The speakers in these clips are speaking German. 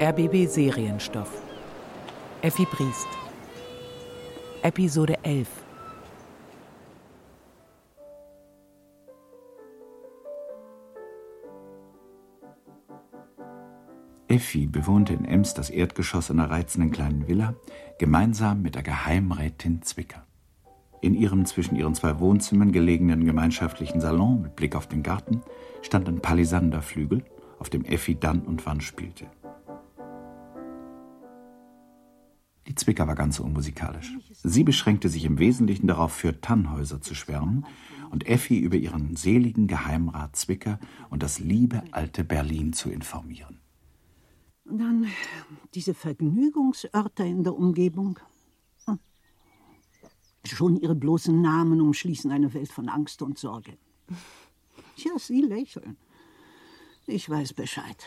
RBB Serienstoff. Effi Briest. Episode 11. Effi bewohnte in Ems das Erdgeschoss einer reizenden kleinen Villa, gemeinsam mit der Geheimrätin Zwicker. In ihrem zwischen ihren zwei Wohnzimmern gelegenen gemeinschaftlichen Salon mit Blick auf den Garten stand ein Palisanderflügel, auf dem Effi dann und wann spielte. Die Zwicker war ganz unmusikalisch. Sie beschränkte sich im Wesentlichen darauf, für Tannhäuser zu schwärmen und Effi über ihren seligen Geheimrat Zwicker und das liebe alte Berlin zu informieren. Und dann diese Vergnügungsörter in der Umgebung. Hm. Schon ihre bloßen Namen umschließen eine Welt von Angst und Sorge. Ja, Sie lächeln. Ich weiß Bescheid.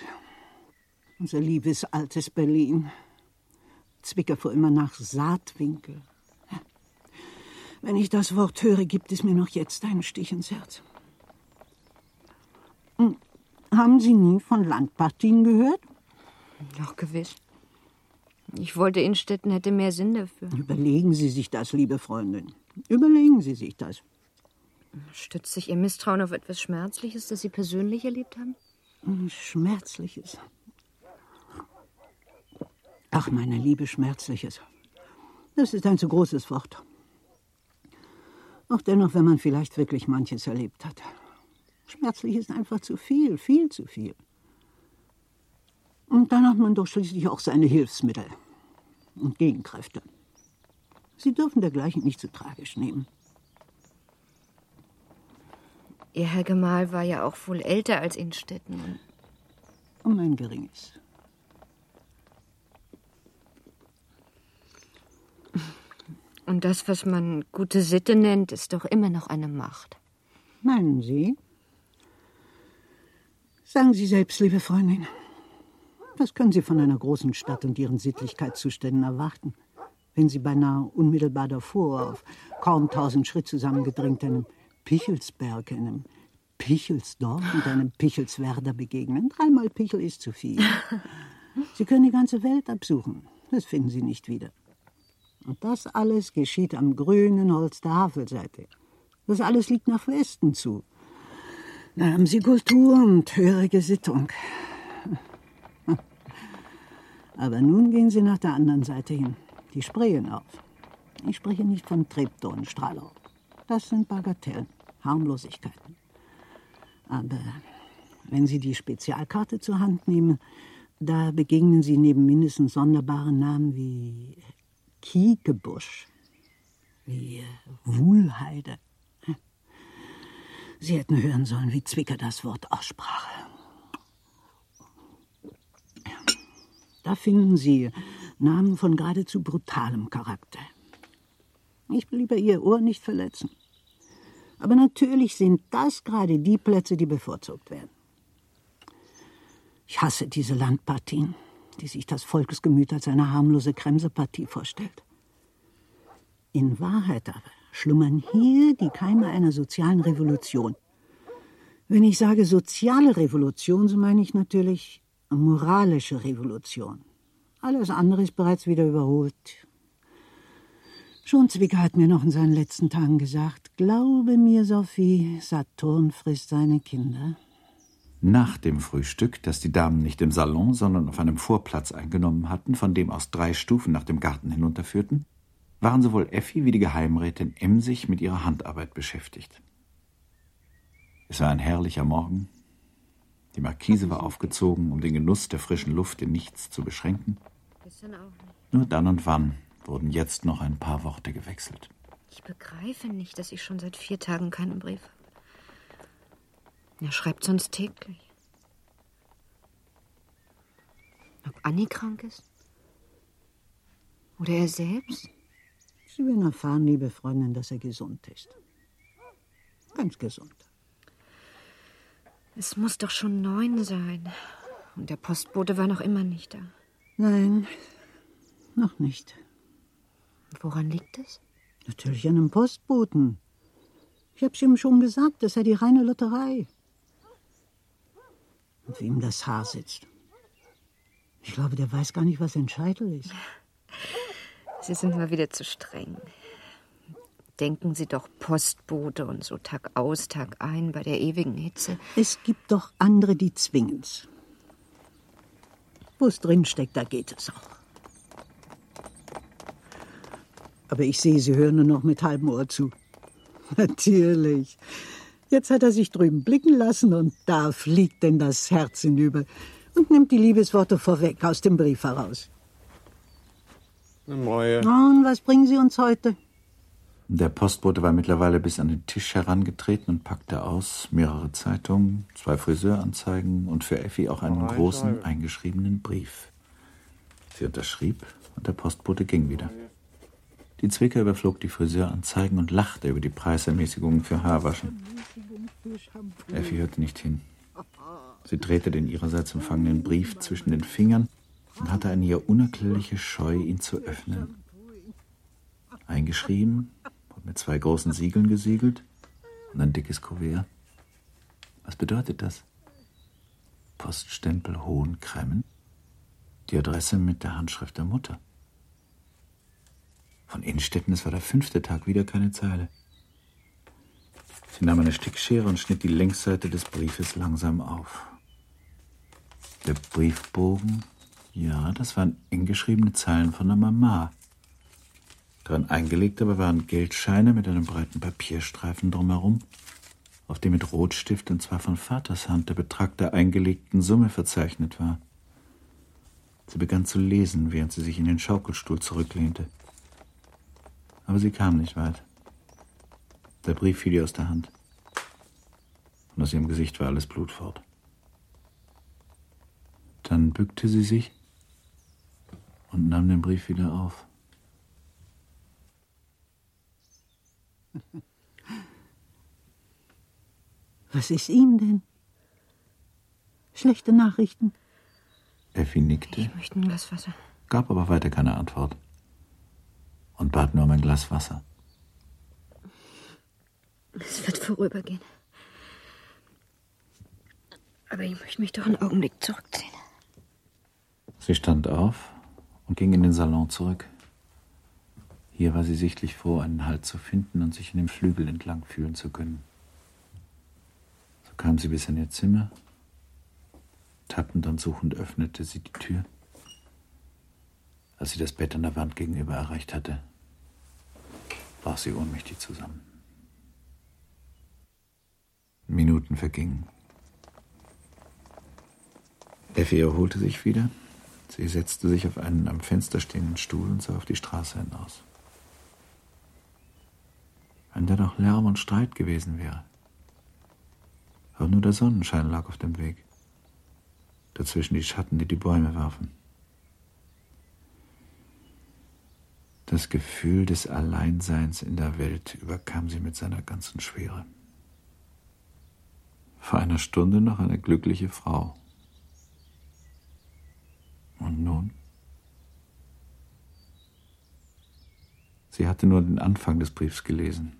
Unser liebes altes Berlin. Zwicker fuhr immer nach Saatwinkel. Wenn ich das Wort höre, gibt es mir noch jetzt einen Stich ins Herz. Hm. Haben Sie nie von Landpartien gehört? Doch, gewiss. Ich wollte, Innstetten hätte mehr Sinn dafür. Überlegen Sie sich das, liebe Freundin. Überlegen Sie sich das. Stützt sich Ihr Misstrauen auf etwas Schmerzliches, das Sie persönlich erlebt haben? Schmerzliches. Ach, meine Liebe, Schmerzliches. Das ist ein zu großes Wort. Auch dennoch, wenn man vielleicht wirklich manches erlebt hat. Schmerzlich ist einfach zu viel, viel zu viel. Und dann hat man doch schließlich auch seine Hilfsmittel und Gegenkräfte. Sie dürfen dergleichen nicht zu so tragisch nehmen. Ihr Herr Gemahl war ja auch wohl älter als Innstetten. Um ein geringes. Und das, was man gute Sitte nennt, ist doch immer noch eine Macht. Meinen Sie? Sagen Sie selbst, liebe Freundin. Was können Sie von einer großen Stadt und ihren Sittlichkeitszuständen erwarten, wenn Sie beinahe unmittelbar davor, auf kaum tausend Schritt zusammengedrängt, einem Pichelsberg, einem Pichelsdorf und einem Pichelswerder begegnen? Dreimal Pichel ist zu viel. Sie können die ganze Welt absuchen. Das finden Sie nicht wieder. Und das alles geschieht am grünen Holz der Havelseite. Das alles liegt nach Westen zu. Da haben Sie Kultur und höhere Gesittung. Aber nun gehen Sie nach der anderen Seite hin, die Spreeen auf. Ich spreche nicht von Treptow und Strahlau. Das sind Bagatellen, Harmlosigkeiten. Aber wenn Sie die Spezialkarte zur Hand nehmen, da begegnen Sie neben mindestens sonderbaren Namen wie Kiekebusch, wie Wuhlheide. Sie hätten hören sollen, wie Zwicker das Wort aussprach. Da finden Sie Namen von geradezu brutalem Charakter. Ich will lieber Ihr Ohr nicht verletzen. Aber natürlich sind das gerade die Plätze, die bevorzugt werden. Ich hasse diese Landpartien, die sich das Volksgemüt als eine harmlose Kremsepartie vorstellt. In Wahrheit aber schlummern hier die Keime einer sozialen Revolution. Wenn ich sage soziale Revolution, so meine ich natürlich moralische Revolution. Alles andere ist bereits wieder überholt. Schon Zwicker hat mir noch in seinen letzten Tagen gesagt, glaube mir, Sophie, Saturn frisst seine Kinder. Nach dem Frühstück, das die Damen nicht im Salon, sondern auf einem Vorplatz eingenommen hatten, von dem aus drei Stufen nach dem Garten hinunterführten, waren sowohl Effi wie die Geheimrätin emsig mit ihrer Handarbeit beschäftigt. Es war ein herrlicher Morgen, die Markise war aufgezogen, um den Genuss der frischen Luft in nichts zu beschränken. Nur dann und wann wurden jetzt noch ein paar Worte gewechselt. Ich begreife nicht, dass ich schon seit vier Tagen keinen Brief habe. Er schreibt sonst täglich. Ob Annie krank ist? Oder er selbst? Sie werden erfahren, liebe Freundin, dass er gesund ist. Ganz gesund. Es muss doch schon neun sein. Und der Postbote war noch immer nicht da. Nein, noch nicht. Woran liegt es? Natürlich an dem Postboten. Ich hab's ihm schon gesagt, das sei die reine Lotterei. Und wie ihm das Haar sitzt. Ich glaube, der weiß gar nicht, was ein Scheitel ist. Sie sind mal wieder zu streng. Denken Sie doch Postbote und so Tag aus, Tag ein bei der ewigen Hitze. Es gibt doch andere, die zwingen's. Wo es drinsteckt, da geht es auch. Aber ich sehe, Sie hören nur noch mit halbem Ohr zu. Natürlich. Jetzt hat er sich drüben blicken lassen und da fliegt denn das Herz hinüber und nimmt die Liebesworte vorweg aus dem Brief heraus. Neue. Und was bringen Sie uns heute? Der Postbote war mittlerweile bis an den Tisch herangetreten und packte aus mehrere Zeitungen, zwei Friseuranzeigen und für Effi auch einen großen eingeschriebenen Brief. Sie unterschrieb und der Postbote ging wieder. Die Zwicker überflog die Friseuranzeigen und lachte über die Preisermäßigungen für Haarwaschen. Effi hörte nicht hin. Sie drehte den ihrerseits empfangenen Brief zwischen den Fingern und hatte eine ihr unerklärliche Scheu, ihn zu öffnen. Eingeschrieben und mit zwei großen Siegeln gesiegelt und ein dickes Kuvert. Was bedeutet das? Poststempel Hohenkremmen? Die Adresse mit der Handschrift der Mutter. Von Innstetten, es war der fünfte Tag, wieder keine Zeile. Sie nahm eine Stickschere und schnitt die Längsseite des Briefes langsam auf. Der Briefbogen, ja, das waren eng geschriebene Zeilen von der Mama. Daran eingelegt aber waren Geldscheine mit einem breiten Papierstreifen drumherum, auf dem mit Rotstift und zwar von Vaters Hand der Betrag der eingelegten Summe verzeichnet war. Sie begann zu lesen, während sie sich in den Schaukelstuhl zurücklehnte. Aber sie kam nicht weit. Der Brief fiel ihr aus der Hand. Und aus ihrem Gesicht war alles Blut fort. Dann bückte sie sich und nahm den Brief wieder auf. Was ist Ihnen denn? Schlechte Nachrichten? Effi nickte, Ich möchte ein Glas Wasser. gab aber weiter keine Antwort und bat nur um ein Glas Wasser. Es wird vorübergehen. Aber ich möchte mich doch einen Augenblick zurückziehen. Sie stand auf und ging in den Salon zurück. Hier war sie sichtlich froh, einen Halt zu finden und sich in dem Flügel entlang fühlen zu können. So kam sie bis in ihr Zimmer. Tappend und suchend öffnete sie die Tür. Als sie das Bett an der Wand gegenüber erreicht hatte, brach sie ohnmächtig zusammen. Minuten vergingen. Effi erholte sich wieder. Sie setzte sich auf einen am Fenster stehenden Stuhl und sah auf die Straße hinaus. Wenn da doch Lärm und Streit gewesen wäre. Aber nur der Sonnenschein lag auf dem Weg. Dazwischen die Schatten, die die Bäume warfen. Das Gefühl des Alleinseins in der Welt überkam sie mit seiner ganzen Schwere. Vor einer Stunde noch eine glückliche Frau. Und nun? Sie hatte nur den Anfang des Briefs gelesen.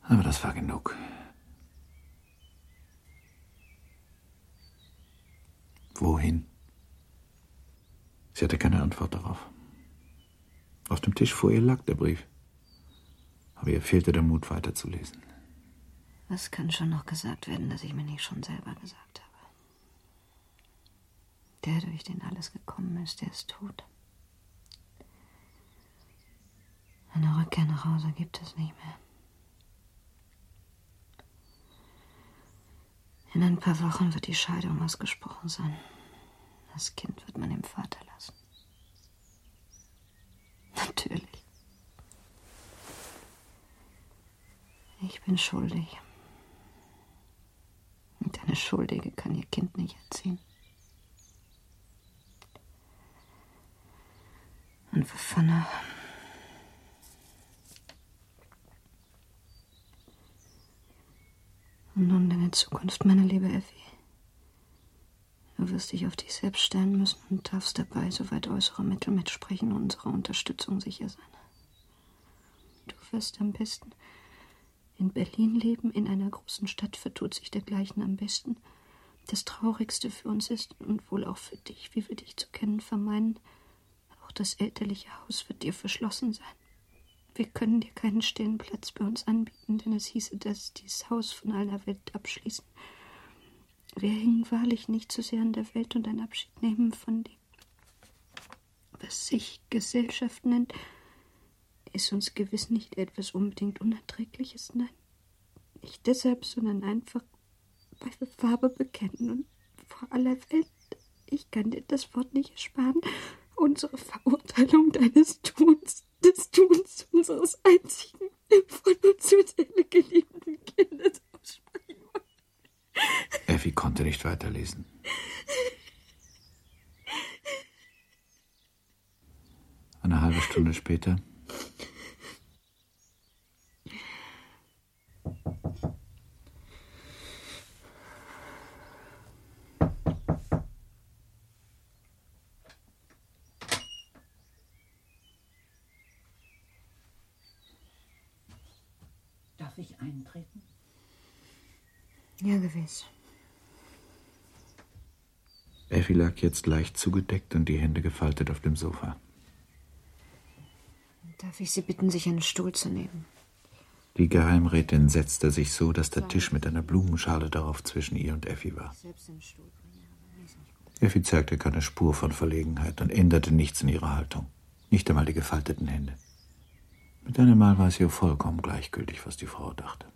Aber das war genug. Wohin? Sie hatte keine Antwort darauf. Auf dem Tisch vor ihr lag der Brief. Aber ihr fehlte der Mut, weiterzulesen. Was kann schon noch gesagt werden, das ich mir nicht schon selber gesagt habe? Der, durch den alles gekommen ist, der ist tot. Eine Rückkehr nach Hause gibt es nicht mehr. In ein paar Wochen wird die Scheidung ausgesprochen sein. Das Kind wird man dem Vater lassen. Natürlich. Ich bin schuldig. Und eine Schuldige kann ihr Kind nicht erziehen. Und wovon auch? Und nun deine Zukunft, meine liebe Effi. Du wirst dich auf dich selbst stellen müssen und darfst dabei, soweit äußere Mittel mitsprechen, unserer Unterstützung sicher sein. Du wirst am besten in Berlin leben, in einer großen Stadt vertut sich dergleichen am besten. Das Traurigste für uns ist und wohl auch für dich, wie wir dich zu kennen vermeinen, auch das elterliche Haus wird dir verschlossen sein. Wir können dir keinen stillen Platz bei uns anbieten, denn es hieße, dass dieses Haus von aller Welt abschließen. Wir hängen wahrlich nicht zu so sehr an der Welt und ein Abschied nehmen von dem, was sich Gesellschaft nennt, ist uns gewiss nicht etwas unbedingt Unerträgliches, nein. Nicht deshalb, sondern einfach, weil wir Farbe bekennen und vor aller Welt, ich kann dir das Wort nicht ersparen, unsere Verurteilung deines Tuns des Tuns unseres einzigen von uns Seele geliebten Kindes wollen. Effi konnte nicht weiterlesen. Eine halbe Stunde später. eintreten? Ja, gewiss. Effi lag jetzt leicht zugedeckt und die Hände gefaltet auf dem Sofa. Darf ich Sie bitten, sich einen Stuhl zu nehmen? Die Geheimrätin setzte sich so, dass der Tisch mit einer Blumenschale darauf zwischen ihr und Effi war. Effi zeigte keine Spur von Verlegenheit und änderte nichts in ihrer Haltung. Nicht einmal die gefalteten Hände. Mit einem Mal war es ihr vollkommen gleichgültig, was die Frau dachte.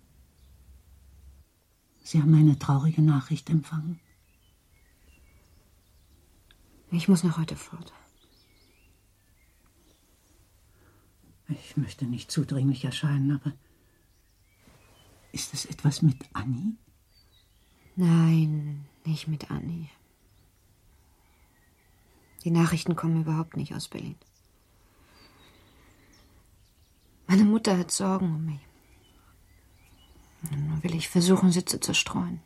Sie haben eine traurige Nachricht empfangen. Ich muss noch heute fort. Ich möchte nicht zudringlich erscheinen, aber ist es etwas mit Annie? Nein, nicht mit Annie. Die Nachrichten kommen überhaupt nicht aus Berlin. Meine Mutter hat Sorgen um mich. Nun will ich versuchen, sie zu zerstreuen.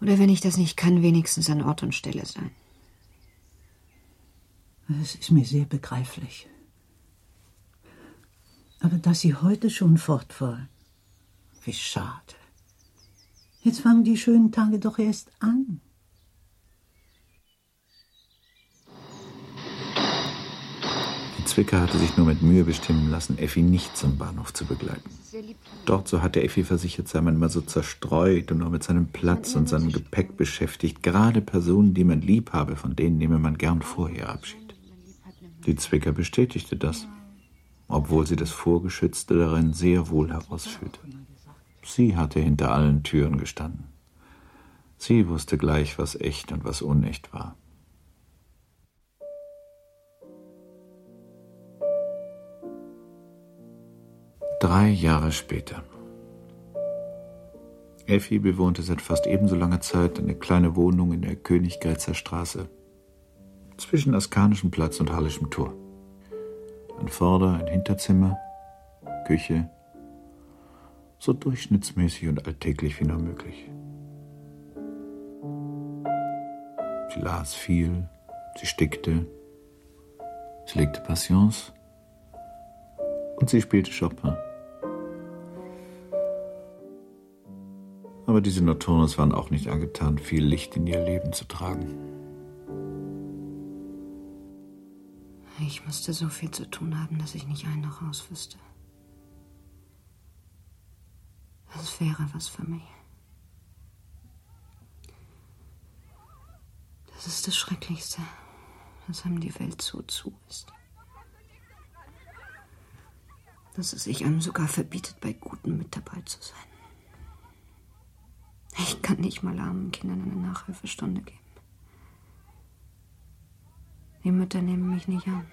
Oder wenn ich das nicht kann, wenigstens an Ort und Stelle sein. Es ist mir sehr begreiflich. Aber dass sie heute schon fort war, wie schade. Jetzt fangen die schönen Tage doch erst an. Zwicker hatte sich nur mit Mühe bestimmen lassen, Effi nicht zum Bahnhof zu begleiten. Dort, so hatte Effi versichert, sei man immer so zerstreut und nur mit seinem Platz und seinem Gepäck beschäftigt. Gerade Personen, die man lieb habe, von denen nehme man gern vorher Abschied. Die Zwicker bestätigte das, obwohl sie das Vorgeschützte darin sehr wohl herausfühlte. Sie hatte hinter allen Türen gestanden. Sie wusste gleich, was echt und was unecht war. Drei Jahre später. Effi bewohnte seit fast ebenso langer Zeit eine kleine Wohnung in der Königgrätzer Straße, zwischen Askanischem Platz und Hallischem Tor. Ein Vorder-, ein Hinterzimmer, Küche, so durchschnittsmäßig und alltäglich wie nur möglich. Sie las viel, sie stickte, sie legte Passions und sie spielte Chopin. Aber diese Nocturnes waren auch nicht angetan, viel Licht in ihr Leben zu tragen. Ich musste so viel zu tun haben, dass ich nicht ein noch aus wüsste. Das wäre was für mich. Das ist das Schrecklichste, dass einem die Welt so zu ist. Dass es sich einem sogar verbietet, bei Guten mit dabei zu sein. Ich kann nicht mal armen Kindern eine Nachhilfestunde geben. Die Mütter nehmen mich nicht an.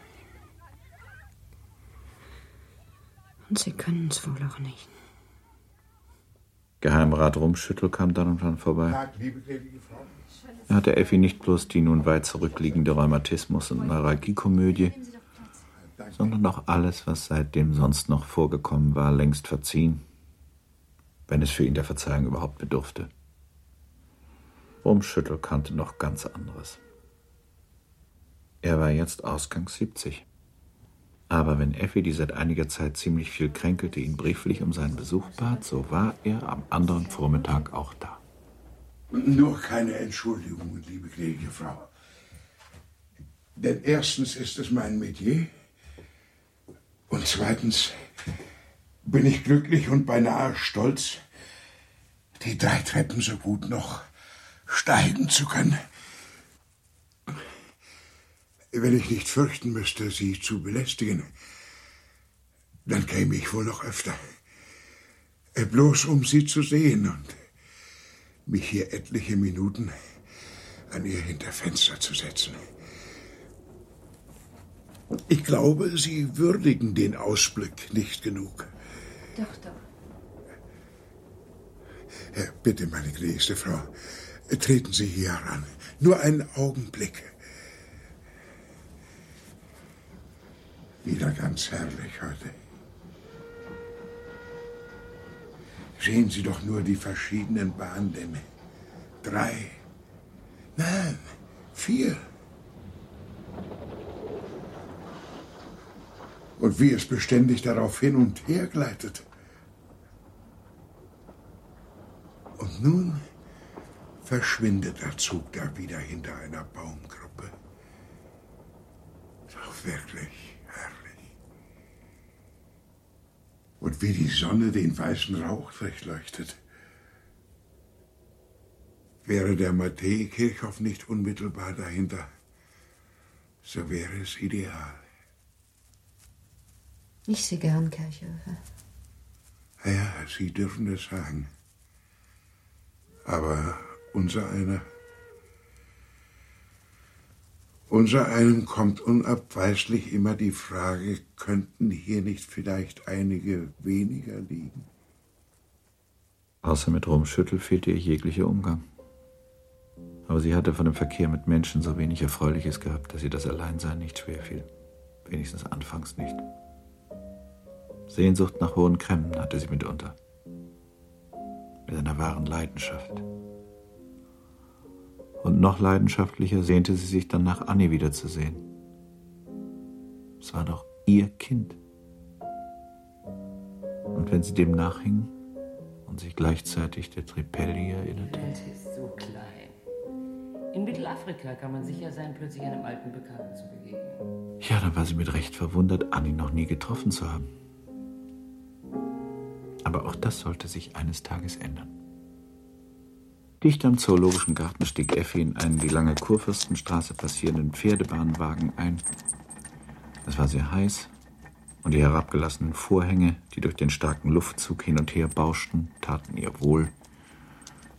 Und sie können es wohl auch nicht. Geheimrat Rumschüttel kam dann und wann vorbei. Er hatte Effi nicht bloß die nun weit zurückliegende Rheumatismus- und Neuralgiekomödie, sondern auch alles, was seitdem sonst noch vorgekommen war, längst verziehen wenn es für ihn der Verzeihung überhaupt bedurfte. Rumschüttel kannte noch ganz anderes. Er war jetzt Ausgangs 70. Aber wenn Effi, die seit einiger Zeit ziemlich viel kränkelte, ihn brieflich um seinen Besuch bat, so war er am anderen Vormittag auch da. Nur keine Entschuldigungen, liebe gnädige Frau. Denn erstens ist es mein Metier und zweitens bin ich glücklich und beinahe stolz, die drei Treppen so gut noch steigen zu können. Wenn ich nicht fürchten müsste, Sie zu belästigen, dann käme ich wohl noch öfter. Äh, bloß um Sie zu sehen und mich hier etliche Minuten an Ihr Hinterfenster zu setzen. Ich glaube, Sie würdigen den Ausblick nicht genug. Doch. Bitte, meine gnädigste Frau, treten Sie hier heran. Nur einen Augenblick. Wieder ganz herrlich heute. Sehen Sie doch nur die verschiedenen Bahndämme. Drei. Nein, vier. Und wie es beständig darauf hin und her gleitet. Und nun verschwindet der Zug da wieder hinter einer Baumgruppe. Doch wirklich herrlich. Und wie die Sonne den weißen Rauch durchleuchtet. Wäre der Matthäi-Kirchhof nicht unmittelbar dahinter, so wäre es ideal. Ich sehe gern Kirchhöfe. Ja, Sie dürfen es sagen. Aber unser einer. Unser einem kommt unabweislich immer die Frage, könnten hier nicht vielleicht einige weniger liegen? Außer mit Rumschüttel fehlte ihr jeglicher Umgang. Aber sie hatte von dem Verkehr mit Menschen so wenig Erfreuliches gehabt, dass ihr das Alleinsein nicht schwer fiel. Wenigstens anfangs nicht. Sehnsucht nach hohen Kremmen hatte sie mitunter. Mit einer wahren Leidenschaft. Und noch leidenschaftlicher sehnte sie sich dann nach Annie wiederzusehen. Es war doch ihr Kind. Und wenn sie dem nachhing und sich gleichzeitig der Tripelli erinnerte. Die ist so klein. In Mittelafrika kann man sicher sein, plötzlich einem alten Bekannten zu begegnen. Ja, dann war sie mit Recht verwundert, Annie noch nie getroffen zu haben. Aber auch das sollte sich eines Tages ändern. Dicht am Zoologischen Garten stieg Effi in einen die lange Kurfürstenstraße passierenden Pferdebahnwagen ein. Es war sehr heiß und die herabgelassenen Vorhänge, die durch den starken Luftzug hin und her bauschten, taten ihr wohl.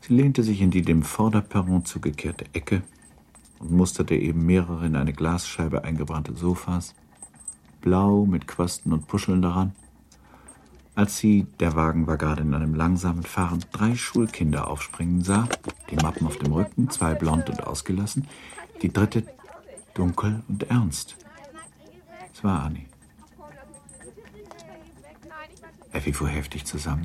Sie lehnte sich in die dem Vorderperron zugekehrte Ecke und musterte eben mehrere in eine Glasscheibe eingebrannte Sofas, blau mit Quasten und Puscheln daran, als sie, der Wagen war gerade in einem langsamen Fahren, drei Schulkinder aufspringen sah, die Mappen auf dem Rücken, zwei blond und ausgelassen, die dritte dunkel und ernst. Es war Annie. Effi fuhr heftig zusammen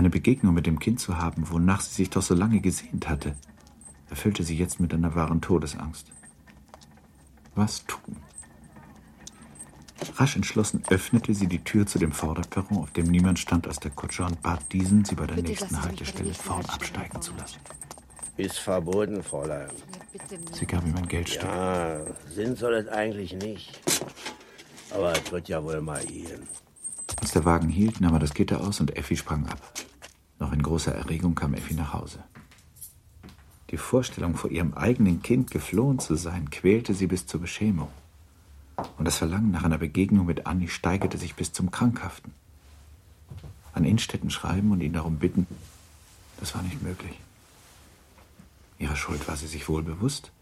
eine Begegnung mit dem Kind zu haben, wonach sie sich doch so lange gesehnt hatte, erfüllte sie jetzt mit einer wahren Todesangst. Was tun? Rasch entschlossen öffnete sie die Tür zu dem Vorderperron, auf dem niemand stand als der Kutscher, und bat diesen, sie bei der Bitte nächsten Haltestelle vorn absteigen zu lassen. Ist verboten, Fräulein. Sie gab ihm ein Geldstück. Ja, Sinn soll es eigentlich nicht. Aber es wird ja wohl mal gehen. Als der Wagen hielt, nahm er das Gitter aus und Effi sprang ab. Noch in großer Erregung kam Effi nach Hause. Die Vorstellung, vor ihrem eigenen Kind geflohen zu sein, quälte sie bis zur Beschämung. Und das Verlangen nach einer Begegnung mit Annie steigerte sich bis zum Krankhaften. An Innstetten schreiben und ihn darum bitten, das war nicht möglich. Ihrer Schuld war sie sich wohl bewusst,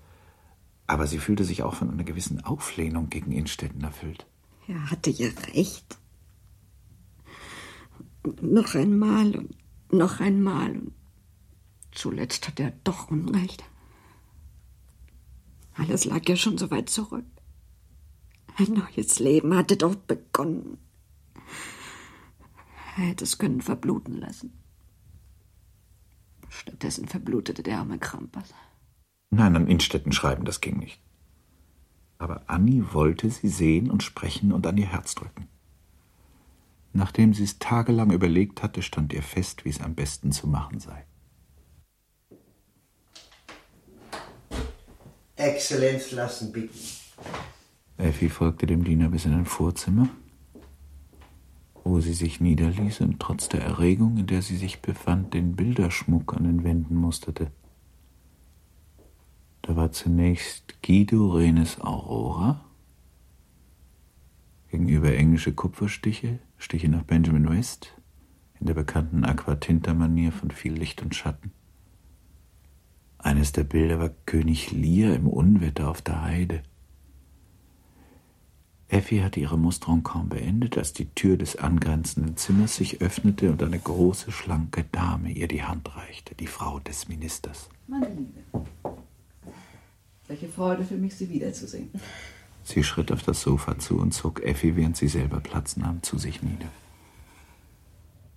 aber sie fühlte sich auch von einer gewissen Auflehnung gegen Innstetten erfüllt. Er hatte ja recht. Noch einmal und noch einmal. Und zuletzt hat er doch Unrecht. Alles lag ja schon so weit zurück. Ein neues Leben hatte doch begonnen. Er hätte es können verbluten lassen. Stattdessen verblutete der arme Krampus. Nein, an Innstetten schreiben, das ging nicht. Aber Annie wollte sie sehen und sprechen und an ihr Herz drücken. Nachdem sie es tagelang überlegt hatte, stand ihr fest, wie es am besten zu machen sei. Exzellenz lassen bitten. Effi folgte dem Diener bis in ein Vorzimmer, wo sie sich niederließ und trotz der Erregung, in der sie sich befand, den Bilderschmuck an den Wänden musterte. Da war zunächst Guido Renes Aurora, gegenüber englische Kupferstiche, Stiche nach Benjamin West, in der bekannten Aquatinta-Manier von viel Licht und Schatten. Eines der Bilder war König Lear im Unwetter auf der Heide. Effi hatte ihre Musterung kaum beendet, als die Tür des angrenzenden Zimmers sich öffnete und eine große, schlanke Dame ihr die Hand reichte, die Frau des Ministers. Meine Liebe, welche Freude für mich, Sie wiederzusehen. Sie schritt auf das Sofa zu und zog Effi, während sie selber Platz nahm, zu sich nieder.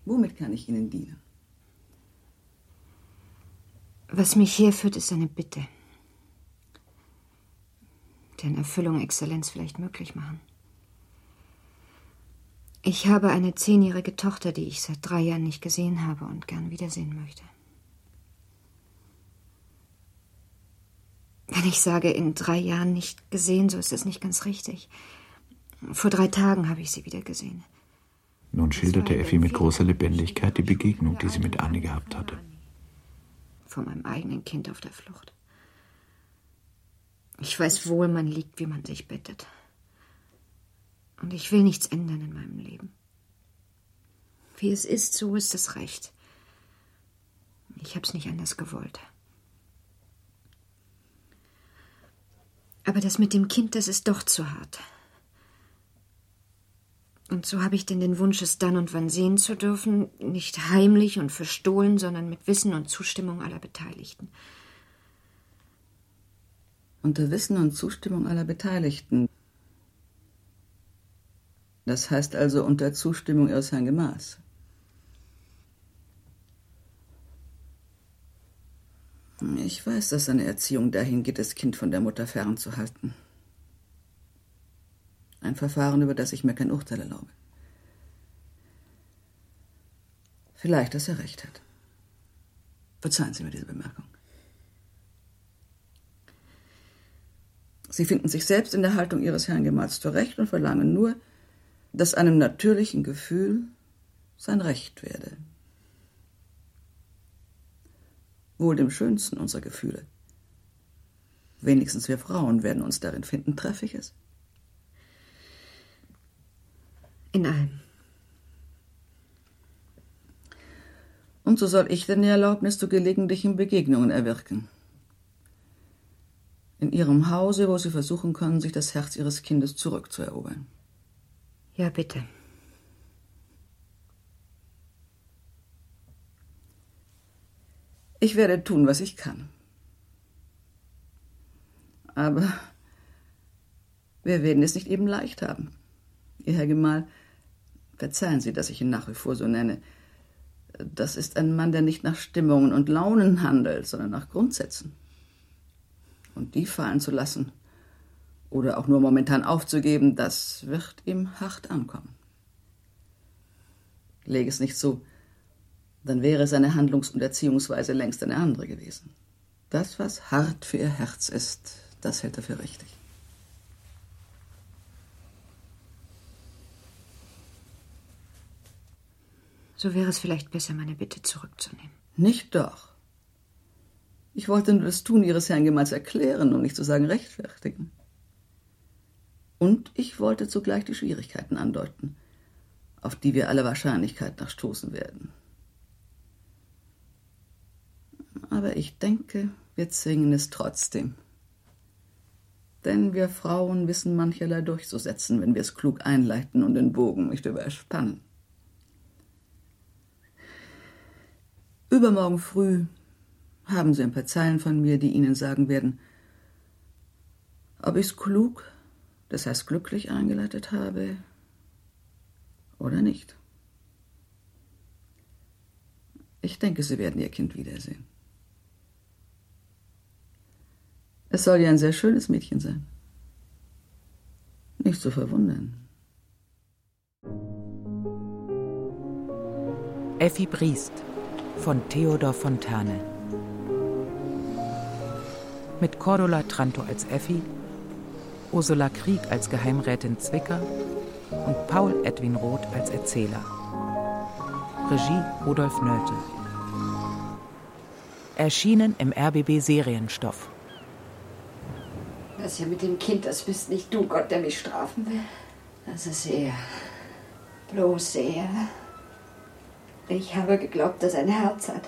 Womit kann ich Ihnen dienen? Was mich herführt, ist eine Bitte. Deren Erfüllung Exzellenz vielleicht möglich machen. Ich habe eine zehnjährige Tochter, die ich seit drei Jahren nicht gesehen habe und gern wiedersehen möchte. Wenn ich sage, in drei Jahren nicht gesehen, so ist es nicht ganz richtig. Vor drei Tagen habe ich sie wieder gesehen. Nun schilderte Effi mit großer Lebendigkeit die Begegnung, die sie mit Annie gehabt hatte. Vor meinem eigenen Kind auf der Flucht. Ich weiß wohl, man liegt, wie man sich bettet. Und ich will nichts ändern in meinem Leben. Wie es ist, so ist es recht. Ich hab's nicht anders gewollt. Aber das mit dem Kind, das ist doch zu hart. Und so habe ich denn den Wunsch, es dann und wann sehen zu dürfen, nicht heimlich und verstohlen, sondern mit Wissen und Zustimmung aller Beteiligten. Unter Wissen und Zustimmung aller Beteiligten. Das heißt also unter Zustimmung Ihres Herrn Gemaß. Ich weiß, dass seine Erziehung dahin geht, das Kind von der Mutter fernzuhalten. Ein Verfahren, über das ich mir kein Urteil erlaube. Vielleicht, dass er recht hat. Verzeihen Sie mir diese Bemerkung. Sie finden sich selbst in der Haltung Ihres Herrn Gemahls zurecht und verlangen nur, dass einem natürlichen Gefühl sein Recht werde. Wohl dem schönsten unserer Gefühle. Wenigstens wir Frauen werden uns darin finden, treffe ich es? In allem. Und so soll ich denn die Erlaubnis zu gelegentlichen Begegnungen erwirken. In Ihrem Hause, wo Sie versuchen können, sich das Herz Ihres Kindes zurückzuerobern. Ja, bitte. Ich werde tun, was ich kann. Aber wir werden es nicht eben leicht haben. Ihr Herr Gemahl, verzeihen Sie, dass ich ihn nach wie vor so nenne. Das ist ein Mann, der nicht nach Stimmungen und Launen handelt, sondern nach Grundsätzen. Und die fallen zu lassen oder auch nur momentan aufzugeben, das wird ihm hart ankommen. Lege es nicht so, dann wäre seine Handlungs- und Erziehungsweise längst eine andere gewesen. Das, was hart für ihr Herz ist, das hält er für richtig. So wäre es vielleicht besser, meine Bitte zurückzunehmen. Nicht doch. Ich wollte nur das Tun Ihres Herrn Gemahls erklären und nicht zu sagen rechtfertigen. Und ich wollte zugleich die Schwierigkeiten andeuten, auf die wir aller Wahrscheinlichkeit nach stoßen werden. Aber ich denke, wir zwingen es trotzdem. Denn wir Frauen wissen mancherlei durchzusetzen, wenn wir es klug einleiten und den Bogen nicht überspannen. Übermorgen früh haben Sie ein paar Zeilen von mir, die Ihnen sagen werden, ob ich es klug, das heißt glücklich eingeleitet habe oder nicht. Ich denke, Sie werden Ihr Kind wiedersehen. Es soll ja ein sehr schönes Mädchen sein. Nicht zu verwundern. Effi Briest von Theodor Fontane. Mit Cordula Tranto als Effi, Ursula Krieg als Geheimrätin Zwicker und Paul Edwin Roth als Erzähler. Regie Rudolf Nölte. Erschienen im RBB Serienstoff. Das ja mit dem Kind, das bist nicht du, Gott, der mich strafen will. Das ist er. Bloß er. Ich habe geglaubt, dass er ein Herz hat.